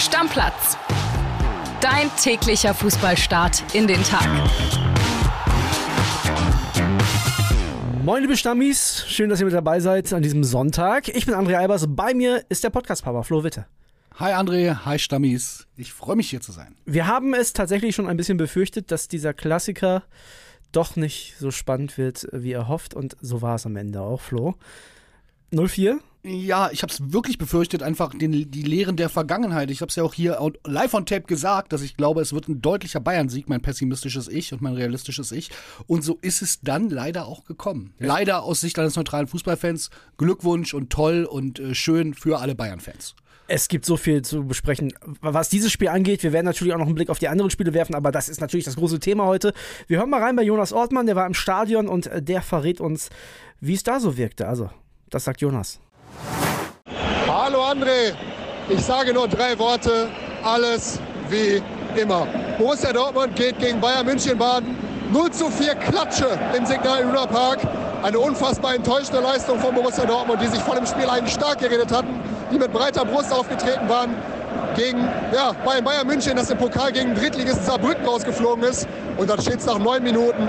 Stammplatz. Dein täglicher Fußballstart in den Tag. Moin liebe Stammis, schön, dass ihr mit dabei seid an diesem Sonntag. Ich bin André Albers, bei mir ist der Podcast-Papa Flo Witte. Hi André, hi Stammis. Ich freue mich hier zu sein. Wir haben es tatsächlich schon ein bisschen befürchtet, dass dieser Klassiker doch nicht so spannend wird, wie er hofft. Und so war es am Ende auch, Flo. 04? Ja, ich habe es wirklich befürchtet, einfach den, die Lehren der Vergangenheit. Ich habe es ja auch hier live on Tape gesagt, dass ich glaube, es wird ein deutlicher Bayern-Sieg, mein pessimistisches Ich und mein realistisches Ich. Und so ist es dann leider auch gekommen. Ja. Leider aus Sicht eines neutralen Fußballfans. Glückwunsch und toll und äh, schön für alle Bayern-Fans. Es gibt so viel zu besprechen, was dieses Spiel angeht. Wir werden natürlich auch noch einen Blick auf die anderen Spiele werfen, aber das ist natürlich das große Thema heute. Wir hören mal rein bei Jonas Ortmann, der war im Stadion und äh, der verrät uns, wie es da so wirkte. Also, das sagt Jonas. Hallo André, ich sage nur drei Worte, alles wie immer. Borussia Dortmund geht gegen Bayern München baden. 0 zu 4 Klatsche im Signal Iduna Park. Eine unfassbar enttäuschende Leistung von Borussia Dortmund, die sich vor dem Spiel eigentlich stark geredet hatten die mit breiter Brust aufgetreten waren gegen ja, Bayern, München, das im Pokal gegen Drittligist Saarbrücken rausgeflogen ist. Und dann steht es nach neun Minuten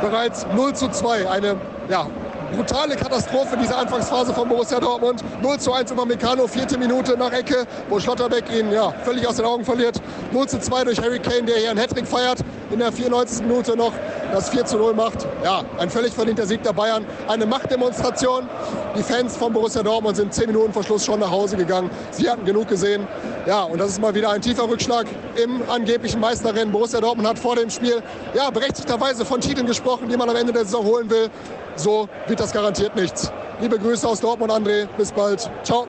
bereits 0 zu 2. Eine ja, brutale Katastrophe, diese Anfangsphase von Borussia Dortmund. 0 zu 1 über Meccano, vierte Minute nach Ecke, wo Schlotterbeck ihn ja, völlig aus den Augen verliert. 0 zu 2 durch Harry Kane, der hier einen Hattrick feiert. In der 94. Minute noch das 4 zu 0 macht. Ja, ein völlig verdienter Sieg der Bayern. Eine Machtdemonstration. Die Fans von Borussia Dortmund sind 10 Minuten vor Schluss schon nach Hause gegangen. Sie hatten genug gesehen. Ja, und das ist mal wieder ein tiefer Rückschlag im angeblichen Meisterrennen. Borussia Dortmund hat vor dem Spiel ja, berechtigterweise von Titeln gesprochen, die man am Ende der Saison holen will. So wird das garantiert nichts. Liebe Grüße aus Dortmund, André. Bis bald. Ciao.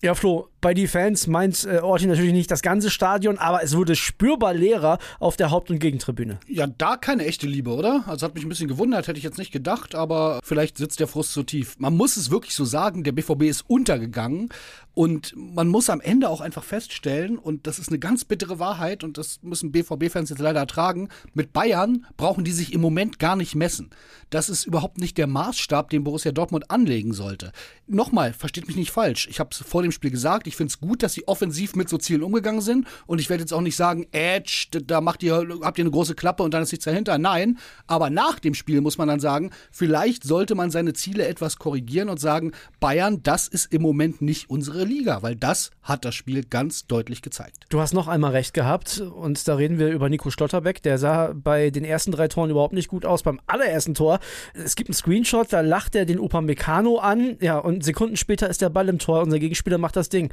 Ja, Flo, bei die Fans meint äh, Orti natürlich nicht das ganze Stadion, aber es wurde spürbar leerer auf der Haupt- und Gegentribüne. Ja, da keine echte Liebe, oder? Also hat mich ein bisschen gewundert, hätte ich jetzt nicht gedacht, aber vielleicht sitzt der Frust so tief. Man muss es wirklich so sagen, der BVB ist untergegangen und man muss am Ende auch einfach feststellen, und das ist eine ganz bittere Wahrheit, und das müssen BVB-Fans jetzt leider ertragen, mit Bayern brauchen die sich im Moment gar nicht messen. Das ist überhaupt nicht der Maßstab, den Borussia Dortmund anlegen sollte. Nochmal, versteht mich nicht falsch. Ich habe es vor dem Spiel gesagt, ich finde es gut, dass sie offensiv mit so Zielen umgegangen sind. Und ich werde jetzt auch nicht sagen, Edge, da macht ihr, habt ihr eine große Klappe und dann ist nichts dahinter. Nein, aber nach dem Spiel muss man dann sagen, vielleicht sollte man seine Ziele etwas korrigieren und sagen, Bayern, das ist im Moment nicht unsere Liga, weil das hat das Spiel ganz deutlich gezeigt. Du hast noch einmal recht gehabt und da reden wir über Nico Schlotterbeck. Der sah bei den ersten drei Toren überhaupt nicht gut aus. Beim allerersten Tor, es gibt einen Screenshot, da lacht er den Upamecano an, ja, und Sekunden später ist der Ball im Tor. Unser Gegenspieler macht das Ding.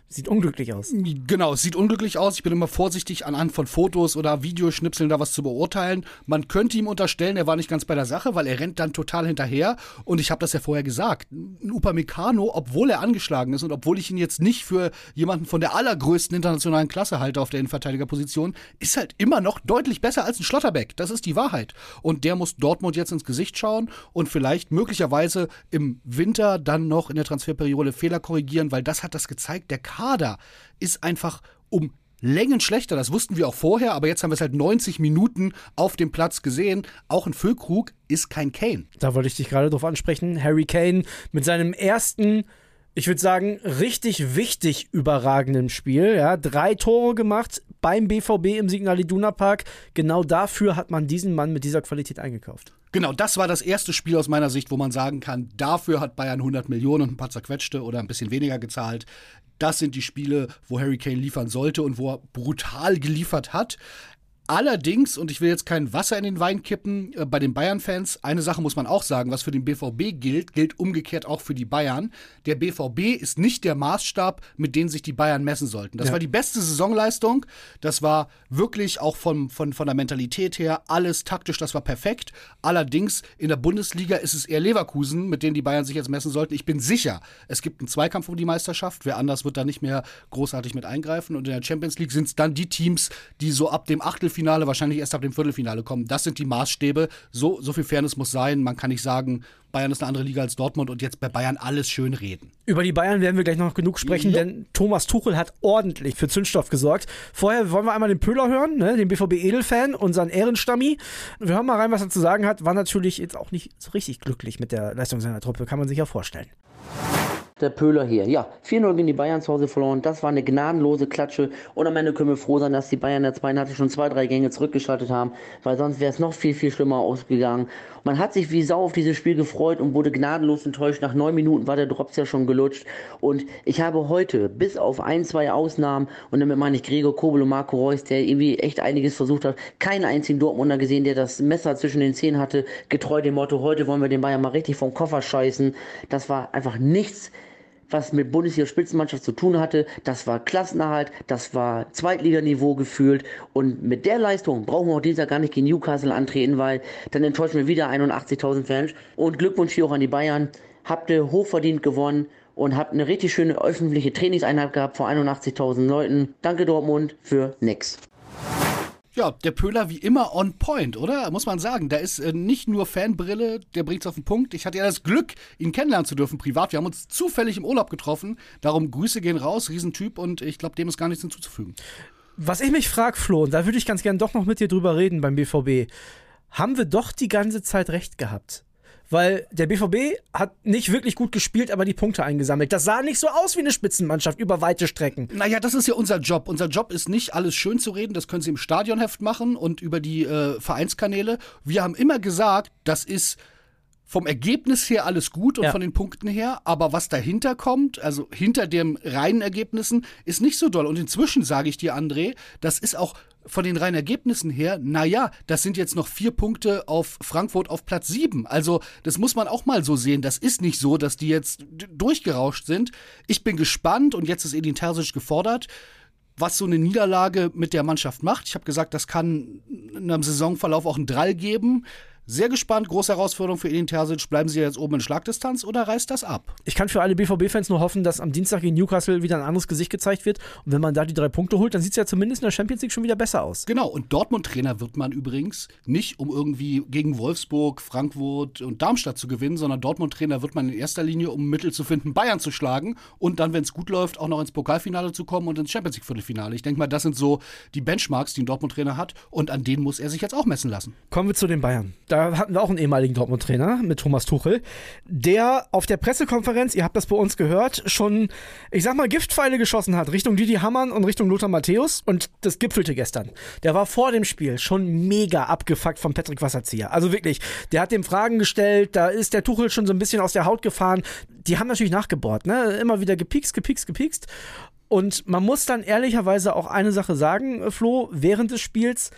Sieht unglücklich aus. Genau, es sieht unglücklich aus. Ich bin immer vorsichtig anhand von Fotos oder Videoschnipseln da was zu beurteilen. Man könnte ihm unterstellen, er war nicht ganz bei der Sache, weil er rennt dann total hinterher. Und ich habe das ja vorher gesagt. Ein Upamecano, obwohl er angeschlagen ist und obwohl ich ihn jetzt nicht für jemanden von der allergrößten internationalen Klasse halte auf der Innenverteidigerposition, ist halt immer noch deutlich besser als ein Schlotterbeck. Das ist die Wahrheit. Und der muss Dortmund jetzt ins Gesicht schauen und vielleicht möglicherweise im Winter dann noch in der Transferperiode Fehler korrigieren, weil das hat das gezeigt. Der Kader ist einfach um Längen schlechter. Das wussten wir auch vorher, aber jetzt haben wir es halt 90 Minuten auf dem Platz gesehen. Auch ein Füllkrug ist kein Kane. Da wollte ich dich gerade drauf ansprechen. Harry Kane mit seinem ersten ich würde sagen, richtig wichtig überragenden Spiel. Ja, drei Tore gemacht beim BVB im Signal Iduna Park. Genau dafür hat man diesen Mann mit dieser Qualität eingekauft. Genau, das war das erste Spiel aus meiner Sicht, wo man sagen kann, dafür hat Bayern 100 Millionen und ein paar zerquetschte oder ein bisschen weniger gezahlt. Das sind die Spiele, wo Harry Kane liefern sollte und wo er brutal geliefert hat. Allerdings, und ich will jetzt kein Wasser in den Wein kippen, äh, bei den Bayern-Fans, eine Sache muss man auch sagen, was für den BVB gilt, gilt umgekehrt auch für die Bayern. Der BVB ist nicht der Maßstab, mit dem sich die Bayern messen sollten. Das ja. war die beste Saisonleistung. Das war wirklich auch von, von, von der Mentalität her alles taktisch, das war perfekt. Allerdings in der Bundesliga ist es eher Leverkusen, mit denen die Bayern sich jetzt messen sollten. Ich bin sicher, es gibt einen Zweikampf um die Meisterschaft. Wer anders wird da nicht mehr großartig mit eingreifen. Und in der Champions League sind es dann die Teams, die so ab dem Achtelfinale Halbfinale, wahrscheinlich erst ab dem Viertelfinale kommen. Das sind die Maßstäbe. So, so viel Fairness muss sein. Man kann nicht sagen, Bayern ist eine andere Liga als Dortmund und jetzt bei Bayern alles schön reden. Über die Bayern werden wir gleich noch genug sprechen, ja. denn Thomas Tuchel hat ordentlich für Zündstoff gesorgt. Vorher wollen wir einmal den Pöhler hören, ne, den BVB-Edelfan, unseren Ehrenstammi. Wir hören mal rein, was er zu sagen hat. War natürlich jetzt auch nicht so richtig glücklich mit der Leistung seiner Truppe, kann man sich ja vorstellen. Der Pöhler hier. Ja, 4-0 gegen die Bayern zu Hause verloren. Das war eine gnadenlose Klatsche. Und am Ende können wir froh sein, dass die Bayern der zweiten Halbzeit schon zwei, drei Gänge zurückgeschaltet haben, weil sonst wäre es noch viel, viel schlimmer ausgegangen. Man hat sich wie Sau auf dieses Spiel gefreut und wurde gnadenlos enttäuscht. Nach neun Minuten war der Drops ja schon gelutscht. Und ich habe heute, bis auf ein, zwei Ausnahmen, und damit meine ich Gregor Kobel und Marco Reus, der irgendwie echt einiges versucht hat, keinen einzigen Dortmunder gesehen, der das Messer zwischen den Zähnen hatte, getreu dem Motto, heute wollen wir den Bayern mal richtig vom Koffer scheißen. Das war einfach nichts was mit Bundesliga-Spitzenmannschaft zu tun hatte. Das war Klassenerhalt, das war Zweitliganiveau gefühlt. Und mit der Leistung brauchen wir auch dieser gar nicht gegen Newcastle antreten, weil dann enttäuschen wir wieder 81.000 Fans. Und Glückwunsch hier auch an die Bayern. Habt ihr hochverdient gewonnen und habt eine richtig schöne öffentliche Trainingseinheit gehabt vor 81.000 Leuten. Danke Dortmund für nix. Ja, der Pöhler wie immer on point, oder? Muss man sagen. Da ist äh, nicht nur Fanbrille, der bringt es auf den Punkt. Ich hatte ja das Glück, ihn kennenlernen zu dürfen privat. Wir haben uns zufällig im Urlaub getroffen. Darum Grüße gehen raus, Riesentyp und ich glaube, dem ist gar nichts hinzuzufügen. Was ich mich frage, Flo, und da würde ich ganz gern doch noch mit dir drüber reden beim BVB. Haben wir doch die ganze Zeit recht gehabt? Weil der BVB hat nicht wirklich gut gespielt, aber die Punkte eingesammelt. Das sah nicht so aus wie eine Spitzenmannschaft über weite Strecken. Naja, das ist ja unser Job. Unser Job ist nicht, alles schön zu reden. Das können Sie im Stadionheft machen und über die äh, Vereinskanäle. Wir haben immer gesagt, das ist vom Ergebnis her alles gut und ja. von den Punkten her, aber was dahinter kommt, also hinter den reinen Ergebnissen, ist nicht so doll. Und inzwischen sage ich dir, André, das ist auch von den reinen Ergebnissen her, naja, das sind jetzt noch vier Punkte auf Frankfurt auf Platz sieben. Also, das muss man auch mal so sehen. Das ist nicht so, dass die jetzt durchgerauscht sind. Ich bin gespannt und jetzt ist Edin Terzic gefordert was so eine Niederlage mit der Mannschaft macht. Ich habe gesagt, das kann in einem Saisonverlauf auch einen Drall geben. Sehr gespannt, große Herausforderung für Edin Terzic. Bleiben sie jetzt oben in Schlagdistanz oder reißt das ab? Ich kann für alle BVB-Fans nur hoffen, dass am Dienstag gegen Newcastle wieder ein anderes Gesicht gezeigt wird. Und wenn man da die drei Punkte holt, dann sieht es ja zumindest in der Champions League schon wieder besser aus. Genau, und Dortmund-Trainer wird man übrigens nicht, um irgendwie gegen Wolfsburg, Frankfurt und Darmstadt zu gewinnen, sondern Dortmund-Trainer wird man in erster Linie, um Mittel zu finden, Bayern zu schlagen und dann, wenn es gut läuft, auch noch ins Pokalfinale zu kommen und ins Champions League-Viertelfinale. Ich denke mal, das sind so die Benchmarks, die ein Dortmund-Trainer hat und an denen muss er sich jetzt auch messen lassen. Kommen wir zu den Bayern. Da hatten wir auch einen ehemaligen Dortmund-Trainer mit Thomas Tuchel, der auf der Pressekonferenz, ihr habt das bei uns gehört, schon, ich sag mal, Giftpfeile geschossen hat Richtung Didi Hamann und Richtung Lothar Matthäus und das gipfelte gestern. Der war vor dem Spiel schon mega abgefuckt von Patrick Wasserzieher. Also wirklich, der hat dem Fragen gestellt, da ist der Tuchel schon so ein bisschen aus der Haut gefahren. Die haben natürlich nachgebohrt, ne? Immer wieder gepikst, gepikst, gepikst. Und man muss dann ehrlicherweise auch eine Sache sagen, Flo, während des Spiels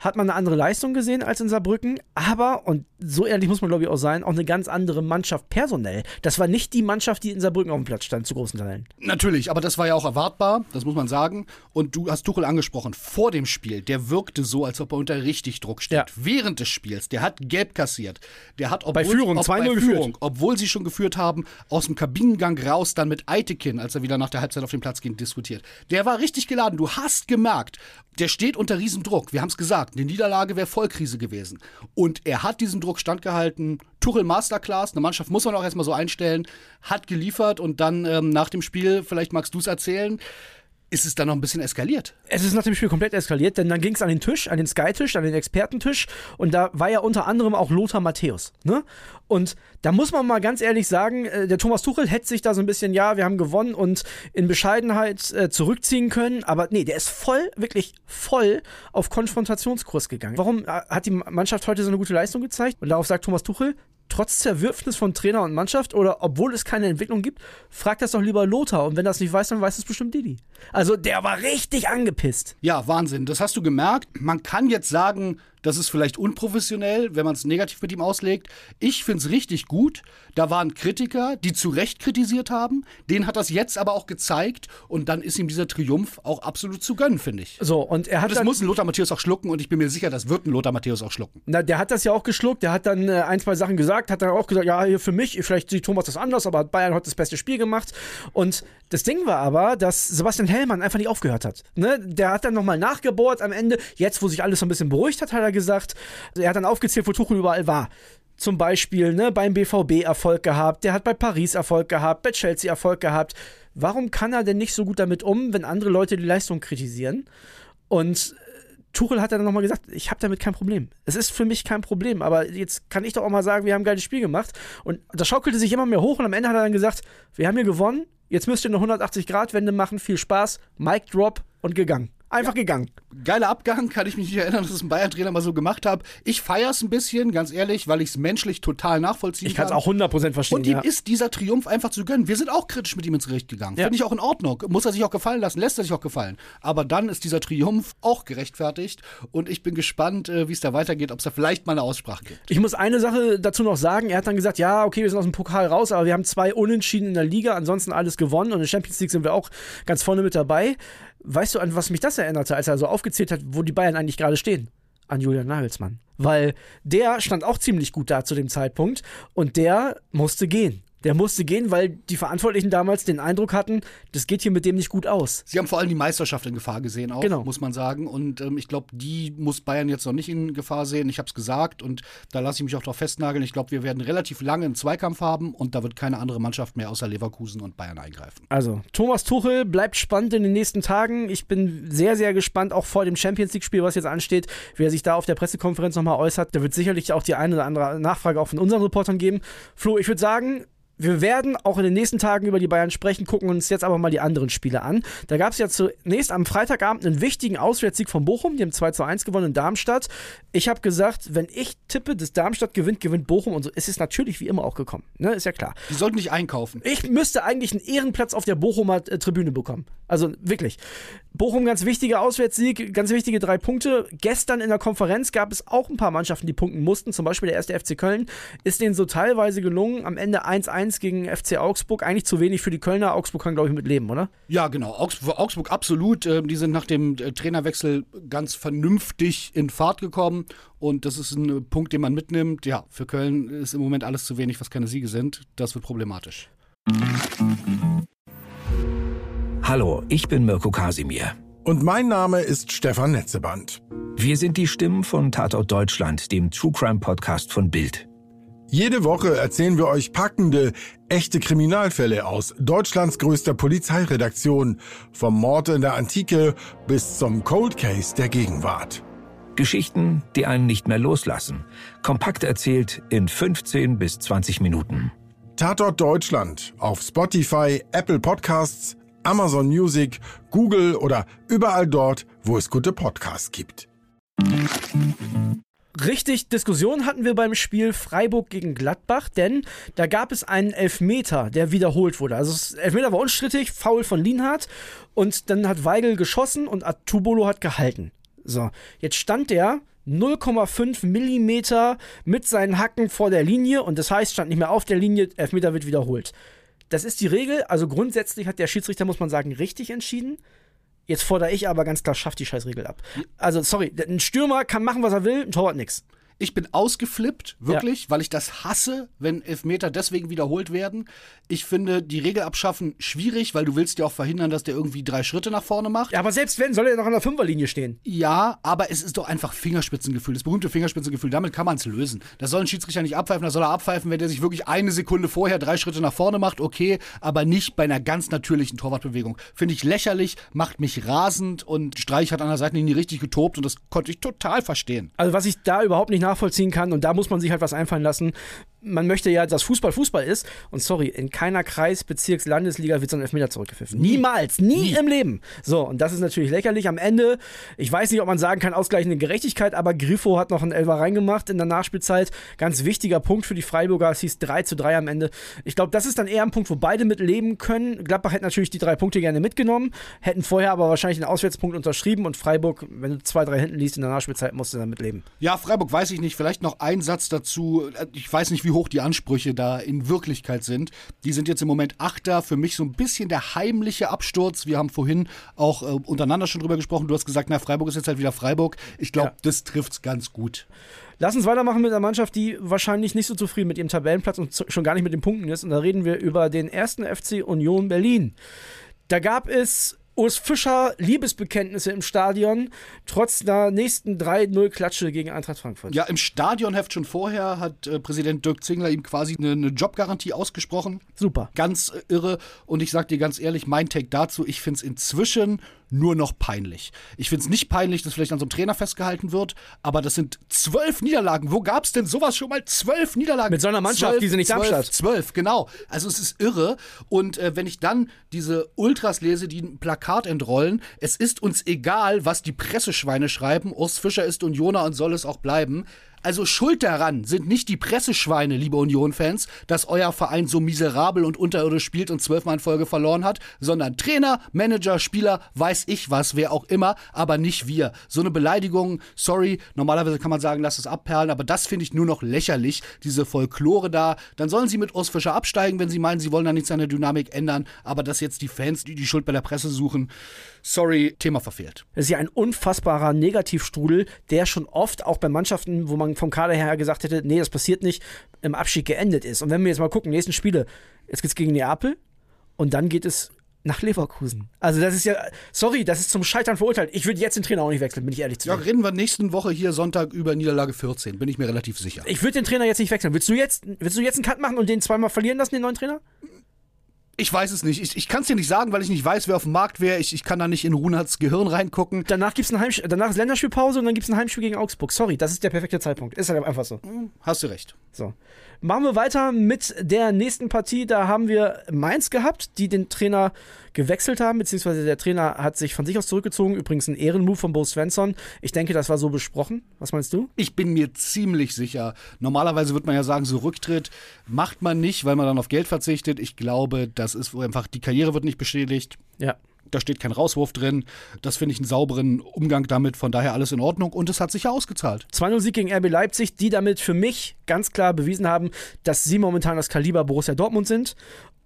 hat man eine andere Leistung gesehen als in Saarbrücken, aber, und so ehrlich muss man glaube ich auch sein, auch eine ganz andere Mannschaft personell. Das war nicht die Mannschaft, die in Saarbrücken auf dem Platz stand, zu großen Teilen. Natürlich, aber das war ja auch erwartbar, das muss man sagen. Und du hast Tuchel angesprochen, vor dem Spiel, der wirkte so, als ob er unter richtig Druck steht. Ja. Während des Spiels, der hat gelb kassiert. Der hat, obwohl, bei Führung, ob, bei Führung, obwohl sie schon geführt haben, aus dem Kabinengang raus, dann mit Eitekin, als er wieder nach der Halbzeit auf den Platz ging, diskutiert. Der war richtig geladen. Du hast gemerkt, der steht unter Riesendruck. Wir haben es gesagt, eine Niederlage wäre Vollkrise gewesen. Und er hat diesen Druck standgehalten. Tuchel Masterclass, eine Mannschaft muss man auch erstmal so einstellen, hat geliefert und dann ähm, nach dem Spiel, vielleicht magst du es erzählen, ist es dann noch ein bisschen eskaliert. Es ist nach dem Spiel komplett eskaliert, denn dann ging es an den Tisch, an den Sky-Tisch, an den Expertentisch und da war ja unter anderem auch Lothar Matthäus. Ne? Und da muss man mal ganz ehrlich sagen, äh, der Thomas Tuchel hätte sich da so ein bisschen, ja, wir haben gewonnen und in Bescheidenheit äh, zurückziehen können, aber nee, der ist voll, wirklich voll auf Konfrontationskurs gegangen. Warum äh, hat die Mannschaft heute so eine gute Leistung gezeigt? Und darauf sagt Thomas Tuchel, trotz Zerwürfnis von Trainer und Mannschaft oder obwohl es keine Entwicklung gibt, fragt das doch lieber Lothar. Und wenn das nicht weiß, dann weiß es bestimmt Didi. Also der war richtig angepisst. Ja, Wahnsinn. Das hast du gemerkt. Man kann jetzt sagen, das ist vielleicht unprofessionell, wenn man es negativ mit ihm auslegt. Ich finde es richtig gut. Da waren Kritiker, die zu Recht kritisiert haben. Den hat das jetzt aber auch gezeigt. Und dann ist ihm dieser Triumph auch absolut zu gönnen, finde ich. So, und er hat. Und das muss ein Lothar Matthäus auch schlucken. Und ich bin mir sicher, das wird ein Lothar Matthäus auch schlucken. Na, der hat das ja auch geschluckt. Der hat dann äh, ein, zwei Sachen gesagt. Hat dann auch gesagt, ja, hier für mich, vielleicht sieht Thomas das anders, aber Bayern hat das beste Spiel gemacht. Und das Ding war aber, dass Sebastian Hellmann einfach nicht aufgehört hat. Ne? Der hat dann nochmal nachgebohrt am Ende. Jetzt, wo sich alles so ein bisschen beruhigt hat, hat er gesagt, er hat dann aufgezählt, wo Tuchel überall war. Zum Beispiel ne, beim BVB Erfolg gehabt, der hat bei Paris Erfolg gehabt, bei Chelsea Erfolg gehabt. Warum kann er denn nicht so gut damit um, wenn andere Leute die Leistung kritisieren? Und Tuchel hat dann nochmal gesagt, ich habe damit kein Problem. Es ist für mich kein Problem, aber jetzt kann ich doch auch mal sagen, wir haben ein geiles Spiel gemacht. Und das schaukelte sich immer mehr hoch und am Ende hat er dann gesagt, wir haben hier gewonnen, jetzt müsst ihr eine 180-Grad-Wende machen, viel Spaß, Mic Drop und gegangen. Einfach ja. gegangen. Geiler Abgang, kann ich mich nicht erinnern, dass es ein Bayern-Trainer mal so gemacht hat. Ich feiere es ein bisschen, ganz ehrlich, weil ich es menschlich total nachvollziehen ich kann. Ich kann es auch 100% verstehen. Und ihm ja. ist dieser Triumph einfach zu gönnen. Wir sind auch kritisch mit ihm ins Gericht gegangen. Ja. Finde ich auch in Ordnung. Muss er sich auch gefallen lassen, lässt er sich auch gefallen. Aber dann ist dieser Triumph auch gerechtfertigt und ich bin gespannt, äh, wie es da weitergeht, ob es da vielleicht mal eine Aussprache gibt. Ich muss eine Sache dazu noch sagen. Er hat dann gesagt, ja, okay, wir sind aus dem Pokal raus, aber wir haben zwei Unentschieden in der Liga, ansonsten alles gewonnen und in der Champions League sind wir auch ganz vorne mit dabei. Weißt du, an was mich das erinnerte, als er so aufgezählt hat, wo die Bayern eigentlich gerade stehen? An Julian Nagelsmann. Weil der stand auch ziemlich gut da zu dem Zeitpunkt und der musste gehen. Der musste gehen, weil die Verantwortlichen damals den Eindruck hatten, das geht hier mit dem nicht gut aus. Sie haben vor allem die Meisterschaft in Gefahr gesehen, auch, genau. muss man sagen. Und ähm, ich glaube, die muss Bayern jetzt noch nicht in Gefahr sehen. Ich habe es gesagt und da lasse ich mich auch drauf festnageln. Ich glaube, wir werden relativ lange einen Zweikampf haben und da wird keine andere Mannschaft mehr außer Leverkusen und Bayern eingreifen. Also, Thomas Tuchel bleibt spannend in den nächsten Tagen. Ich bin sehr, sehr gespannt, auch vor dem Champions League-Spiel, was jetzt ansteht, wie er sich da auf der Pressekonferenz nochmal äußert. Da wird sicherlich auch die eine oder andere Nachfrage auch von unseren Reportern geben. Flo, ich würde sagen, wir werden auch in den nächsten Tagen über die Bayern sprechen, gucken uns jetzt aber mal die anderen Spiele an. Da gab es ja zunächst am Freitagabend einen wichtigen Auswärtssieg von Bochum, die haben 2 zu 1 gewonnen in Darmstadt. Ich habe gesagt, wenn ich tippe, dass Darmstadt gewinnt, gewinnt Bochum und so. Es ist natürlich wie immer auch gekommen, ne? ist ja klar. Die sollten nicht einkaufen. Ich müsste eigentlich einen Ehrenplatz auf der Bochumer äh, Tribüne bekommen. Also wirklich. Bochum ganz wichtiger Auswärtssieg, ganz wichtige drei Punkte. Gestern in der Konferenz gab es auch ein paar Mannschaften, die punkten mussten. Zum Beispiel der erste FC Köln ist denen so teilweise gelungen. Am Ende 1-1 gegen FC Augsburg. Eigentlich zu wenig für die Kölner. Augsburg kann, glaube ich, mit leben, oder? Ja, genau. Augsburg, Augsburg absolut. Ähm, die sind nach dem äh, Trainerwechsel ganz vernünftig in Fahrt gekommen. Und das ist ein Punkt, den man mitnimmt. Ja, für Köln ist im Moment alles zu wenig, was keine Siege sind. Das wird problematisch. Hallo, ich bin Mirko Kasimir. Und mein Name ist Stefan Netzeband. Wir sind die Stimmen von Tatort Deutschland, dem True Crime Podcast von Bild. Jede Woche erzählen wir euch packende, echte Kriminalfälle aus Deutschlands größter Polizeiredaktion, vom Mord in der Antike bis zum Cold Case der Gegenwart. Geschichten, die einen nicht mehr loslassen. Kompakt erzählt in 15 bis 20 Minuten. Tatort Deutschland auf Spotify, Apple Podcasts, Amazon Music, Google oder überall dort, wo es gute Podcasts gibt. Richtig, Diskussion hatten wir beim Spiel Freiburg gegen Gladbach, denn da gab es einen Elfmeter, der wiederholt wurde. Also das Elfmeter war unstrittig, faul von Lienhardt und dann hat Weigel geschossen und Atubolo hat gehalten. So, jetzt stand der 0,5 Millimeter mit seinen Hacken vor der Linie und das heißt, stand nicht mehr auf der Linie, Elfmeter wird wiederholt. Das ist die Regel. Also grundsätzlich hat der Schiedsrichter, muss man sagen, richtig entschieden. Jetzt fordere ich aber ganz klar, schafft die Scheißregel ab. Also, sorry, ein Stürmer kann machen, was er will, ein Torwart nix. Ich bin ausgeflippt, wirklich, ja. weil ich das hasse, wenn Elfmeter deswegen wiederholt werden. Ich finde die Regel abschaffen schwierig, weil du willst ja auch verhindern, dass der irgendwie drei Schritte nach vorne macht. Ja, aber selbst wenn, soll er noch an der Fünferlinie stehen. Ja, aber es ist doch einfach Fingerspitzengefühl, das berühmte Fingerspitzengefühl. Damit kann man es lösen. Da soll ein Schiedsrichter nicht abpfeifen, da soll er abpfeifen, wenn der sich wirklich eine Sekunde vorher drei Schritte nach vorne macht, okay, aber nicht bei einer ganz natürlichen Torwartbewegung. Finde ich lächerlich, macht mich rasend und Streich hat an der Seitenlinie richtig getobt und das konnte ich total verstehen. Also was ich da überhaupt nicht nachvollziehen kann. Und da muss man sich halt was einfallen lassen man möchte ja, dass Fußball Fußball ist. Und sorry, in keiner Kreis-, Bezirks-, Landesliga wird so ein Elfmeter zurückgepfiffen. Niemals, nie, nie, im Leben. So, und das ist natürlich lächerlich. Am Ende, ich weiß nicht, ob man sagen kann, ausgleichende Gerechtigkeit, aber Griffo hat noch einen Elfer reingemacht in der Nachspielzeit. Ganz wichtiger Punkt für die Freiburger. Es hieß 3 zu 3 am Ende. Ich glaube, das ist dann eher ein Punkt, wo beide mit leben können. Gladbach hätte natürlich die drei Punkte gerne mitgenommen, hätten vorher aber wahrscheinlich einen Auswärtspunkt unterschrieben und Freiburg, wenn du zwei, drei hinten liest in der Nachspielzeit, musst du damit leben. Ja, Freiburg weiß ich nicht. Vielleicht noch ein Satz dazu. Ich weiß nicht, wie hoch die Ansprüche da in Wirklichkeit sind. Die sind jetzt im Moment Achter. Für mich so ein bisschen der heimliche Absturz. Wir haben vorhin auch äh, untereinander schon drüber gesprochen. Du hast gesagt, na, Freiburg ist jetzt halt wieder Freiburg. Ich glaube, ja. das trifft's ganz gut. Lass uns weitermachen mit einer Mannschaft, die wahrscheinlich nicht so zufrieden mit ihrem Tabellenplatz und schon gar nicht mit den Punkten ist. Und da reden wir über den ersten FC Union Berlin. Da gab es Urs Fischer Liebesbekenntnisse im Stadion, trotz der nächsten 3-0-Klatsche gegen Eintracht Frankfurt. Ja, im Stadionheft schon vorher hat äh, Präsident Dirk Zingler ihm quasi eine, eine, Jobgarantie ausgesprochen. Super. Ganz äh, irre. Und ich sag dir ganz ehrlich, mein Take dazu, ich finde es inzwischen nur noch peinlich. Ich finde es nicht peinlich, dass vielleicht an so einem Trainer festgehalten wird, aber das sind zwölf Niederlagen. Wo gab es denn sowas schon mal? Zwölf Niederlagen. Mit so einer Mannschaft, zwölf, die sie nicht zwölf, Darmstadt. Zwölf, genau. Also es ist irre. Und äh, wenn ich dann diese Ultras lese, die ein Plakat entrollen, es ist uns egal, was die Presseschweine schreiben, Urs Fischer ist Unioner und soll es auch bleiben. Also schuld daran sind nicht die Presseschweine, liebe Union-Fans, dass euer Verein so miserabel und unterirdisch spielt und zwölfmal in Folge verloren hat, sondern Trainer, Manager, Spieler, weiß ich was, wer auch immer, aber nicht wir. So eine Beleidigung, sorry, normalerweise kann man sagen, lass es abperlen, aber das finde ich nur noch lächerlich, diese Folklore da. Dann sollen sie mit Urs Fischer absteigen, wenn sie meinen, sie wollen da nichts an der Dynamik ändern, aber dass jetzt die Fans, die die Schuld bei der Presse suchen, sorry, Thema verfehlt. Es ist ja ein unfassbarer Negativstrudel, der schon oft auch bei Mannschaften, wo man vom Kader her gesagt hätte, nee, das passiert nicht, im Abstieg geendet ist. Und wenn wir jetzt mal gucken, nächsten Spiele, jetzt geht's gegen Neapel und dann geht es nach Leverkusen. Also das ist ja, sorry, das ist zum Scheitern verurteilt. Ich würde jetzt den Trainer auch nicht wechseln, bin ich ehrlich zu Ja, dir. reden wir nächsten Woche hier Sonntag über Niederlage 14, bin ich mir relativ sicher. Ich würde den Trainer jetzt nicht wechseln. Willst du jetzt, willst du jetzt einen Cut machen und den zweimal verlieren lassen, den neuen Trainer? Ich weiß es nicht. Ich, ich kann es dir nicht sagen, weil ich nicht weiß, wer auf dem Markt wäre. Ich, ich kann da nicht in Runats Gehirn reingucken. Danach gibt's ein Heimspiel, danach ist Länderspielpause und dann gibt's ein Heimspiel gegen Augsburg. Sorry, das ist der perfekte Zeitpunkt. Ist halt einfach so. Hast du recht. So. Machen wir weiter mit der nächsten Partie. Da haben wir Mainz gehabt, die den Trainer gewechselt haben, beziehungsweise der Trainer hat sich von sich aus zurückgezogen. Übrigens ein Ehrenmove von Bo Svensson. Ich denke, das war so besprochen. Was meinst du? Ich bin mir ziemlich sicher. Normalerweise würde man ja sagen, so Rücktritt macht man nicht, weil man dann auf Geld verzichtet. Ich glaube, das ist wo einfach, die Karriere wird nicht beschädigt. Ja. Da steht kein Rauswurf drin. Das finde ich einen sauberen Umgang damit. Von daher alles in Ordnung. Und es hat sich ja ausgezahlt. 2-0 Sieg gegen RB Leipzig, die damit für mich ganz klar bewiesen haben, dass sie momentan das Kaliber Borussia Dortmund sind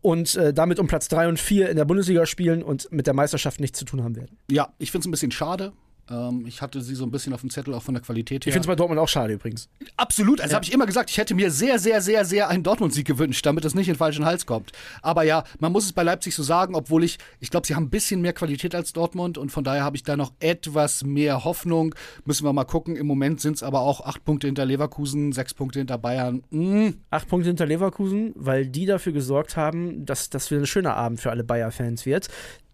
und äh, damit um Platz 3 und 4 in der Bundesliga spielen und mit der Meisterschaft nichts zu tun haben werden. Ja, ich finde es ein bisschen schade. Ähm, ich hatte sie so ein bisschen auf dem Zettel, auch von der Qualität her. Ich finde es bei Dortmund auch schade übrigens. Absolut, also habe ich immer gesagt, ich hätte mir sehr, sehr, sehr, sehr einen Dortmund-Sieg gewünscht, damit es nicht in den falschen Hals kommt. Aber ja, man muss es bei Leipzig so sagen, obwohl ich, ich glaube, sie haben ein bisschen mehr Qualität als Dortmund und von daher habe ich da noch etwas mehr Hoffnung. Müssen wir mal gucken. Im Moment sind es aber auch acht Punkte hinter Leverkusen, sechs Punkte hinter Bayern. Mm, Acht Punkte hinter Leverkusen, weil die dafür gesorgt haben, dass das wieder ein schöner Abend für alle Bayer-Fans wird.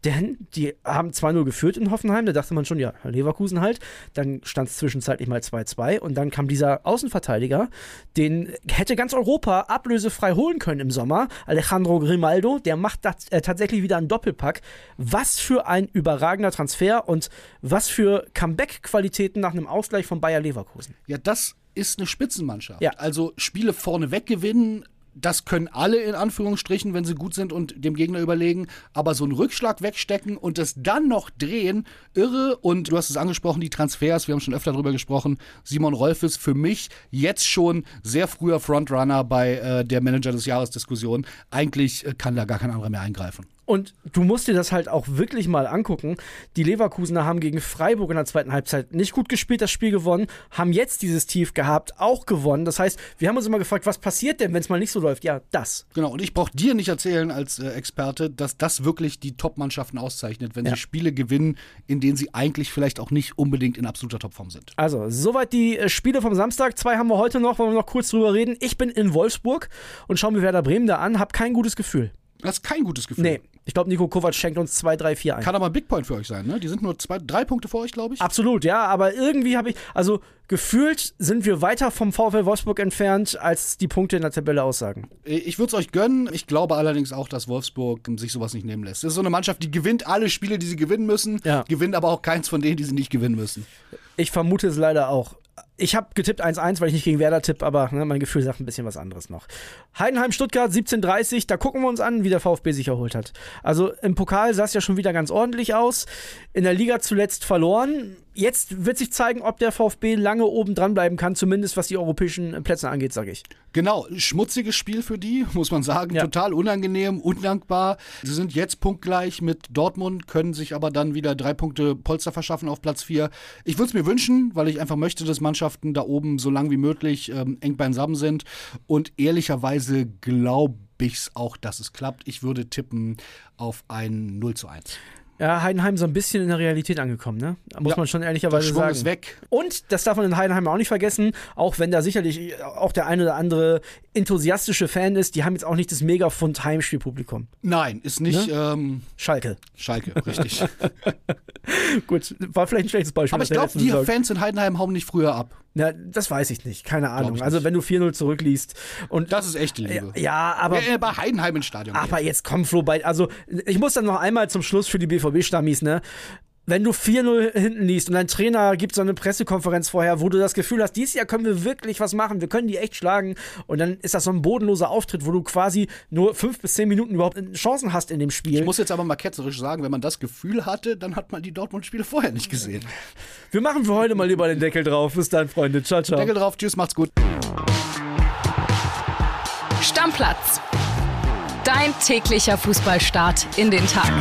Denn die haben 2-0 geführt in Hoffenheim, da dachte man schon, ja, Leverkusen halt. Dann stand es zwischenzeitlich mal 2-2 und dann kam dieser Außenverteidiger, den hätte ganz Europa ablösefrei holen können im Sommer, Alejandro Grimaldo, der macht das, äh, tatsächlich wieder einen Doppelpack. Was für ein überragender Transfer und was für Comeback-Qualitäten nach einem Ausgleich von Bayer Leverkusen. ja, das ist eine Spitzenmannschaft. Ja. Also Spiele vorneweg gewinnen, das können alle in Anführungsstrichen, wenn sie gut sind und dem Gegner überlegen. Aber so einen Rückschlag wegstecken und das dann noch drehen, irre. Und du hast es angesprochen, die Transfers, wir haben schon öfter darüber gesprochen. Simon Rolf ist für mich jetzt schon sehr früher Frontrunner bei äh, der Manager des Jahres Diskussion. Eigentlich äh, kann da gar kein anderer mehr eingreifen. Und du musst dir das halt auch wirklich mal angucken. Die Leverkusener haben gegen Freiburg in der zweiten Halbzeit nicht gut gespielt, das Spiel gewonnen, haben jetzt dieses Tief gehabt, auch gewonnen. Das heißt, wir haben uns immer gefragt, was passiert denn, wenn es mal nicht so läuft? Ja, das. Genau, und ich brauche dir nicht erzählen als äh, Experte, dass das wirklich die Top-Mannschaften auszeichnet, wenn Ja. sie Spiele gewinnen, in denen sie eigentlich vielleicht auch nicht unbedingt in absoluter Topform sind. Also, soweit die äh, Spiele vom Samstag. Zwei haben wir heute noch, wollen wir noch kurz drüber reden. Ich bin in Wolfsburg und schaue mir Werder Bremen da an, habe kein gutes Gefühl. Das ist kein gutes Gefühl. Nee, ich glaube, Nico Kovac schenkt uns 2, 3, 4 ein. Kann aber ein Big Point für euch sein, ne? Die sind nur zwei, drei Punkte vor euch, glaube ich. Absolut, ja, aber irgendwie habe ich, also gefühlt sind wir weiter vom VfL Wolfsburg entfernt, als die Punkte in der Tabelle aussagen. Ich würde es euch gönnen. Ich glaube allerdings auch, dass Wolfsburg sich sowas nicht nehmen lässt. Das ist so eine Mannschaft, die gewinnt alle Spiele, die sie gewinnen müssen, Ja. gewinnt aber auch keins von denen, die sie nicht gewinnen müssen. Ich vermute es leider auch. Ich habe getippt 1-1, weil ich nicht gegen Werder tippe, aber ne, mein Gefühl sagt ein bisschen was anderes noch. Heidenheim Stuttgart 17:30, da gucken wir uns an, wie der VfB sich erholt hat. Also im Pokal sah es ja schon wieder ganz ordentlich aus. In der Liga zuletzt verloren. Jetzt wird sich zeigen, ob der VfB lange oben dran bleiben kann, zumindest was die europäischen Plätze angeht, sage ich. Genau, schmutziges Spiel für die, muss man sagen. Ja. Total unangenehm, undankbar. Sie sind jetzt punktgleich mit Dortmund, können sich aber dann wieder drei Punkte Polster verschaffen auf Platz vier. Ich würde es mir wünschen, weil ich einfach möchte, dass Mannschaften da oben so lang wie möglich ähm, eng beisammen sind. Und ehrlicherweise glaube ich es auch, dass es klappt. Ich würde tippen auf ein 0 zu 1. Ja, Heidenheim so ein bisschen in der Realität angekommen, ne? Da muss Ja, man schon Der ehrlicherweise Schwung sagen. ist weg. Und das darf man in Heidenheim auch nicht vergessen, auch wenn da sicherlich auch der eine oder andere enthusiastische Fan ist, die haben jetzt auch nicht das Megafund Heimspielpublikum. Nein, ist nicht Ne? ähm, Schalke. Schalke, richtig. Gut, war vielleicht ein schlechtes Beispiel. Aber ich glaube, die Saison. Fans in Heidenheim hauen nicht früher ab. Ja, das weiß ich nicht. Keine Ahnung. Also, nicht. wenn du 4-0 zurückliest und. Das ist echte Liebe. ja, aber. Wer äh, bei Heidenheim ins Stadion. Aber jetzt komm, Flo, bei, also ich muss dann noch einmal zum Schluss für die BVB-Stammis, ne? Wenn du 4-0 hinten liest und dein Trainer gibt so eine Pressekonferenz vorher, wo du das Gefühl hast, dieses Jahr können wir wirklich was machen, wir können die echt schlagen und dann ist das so ein bodenloser Auftritt, wo du quasi nur fünf bis zehn Minuten überhaupt Chancen hast in dem Spiel. Ich muss jetzt aber mal ketzerisch sagen, wenn man das Gefühl hatte, dann hat man die Dortmund-Spiele vorher nicht gesehen. wir machen für heute mal lieber den Deckel drauf. Bis dann, Freunde. Ciao, ciao. Deckel drauf, tschüss, macht's gut. Stammplatz. Dein täglicher Fußballstart in den Tag.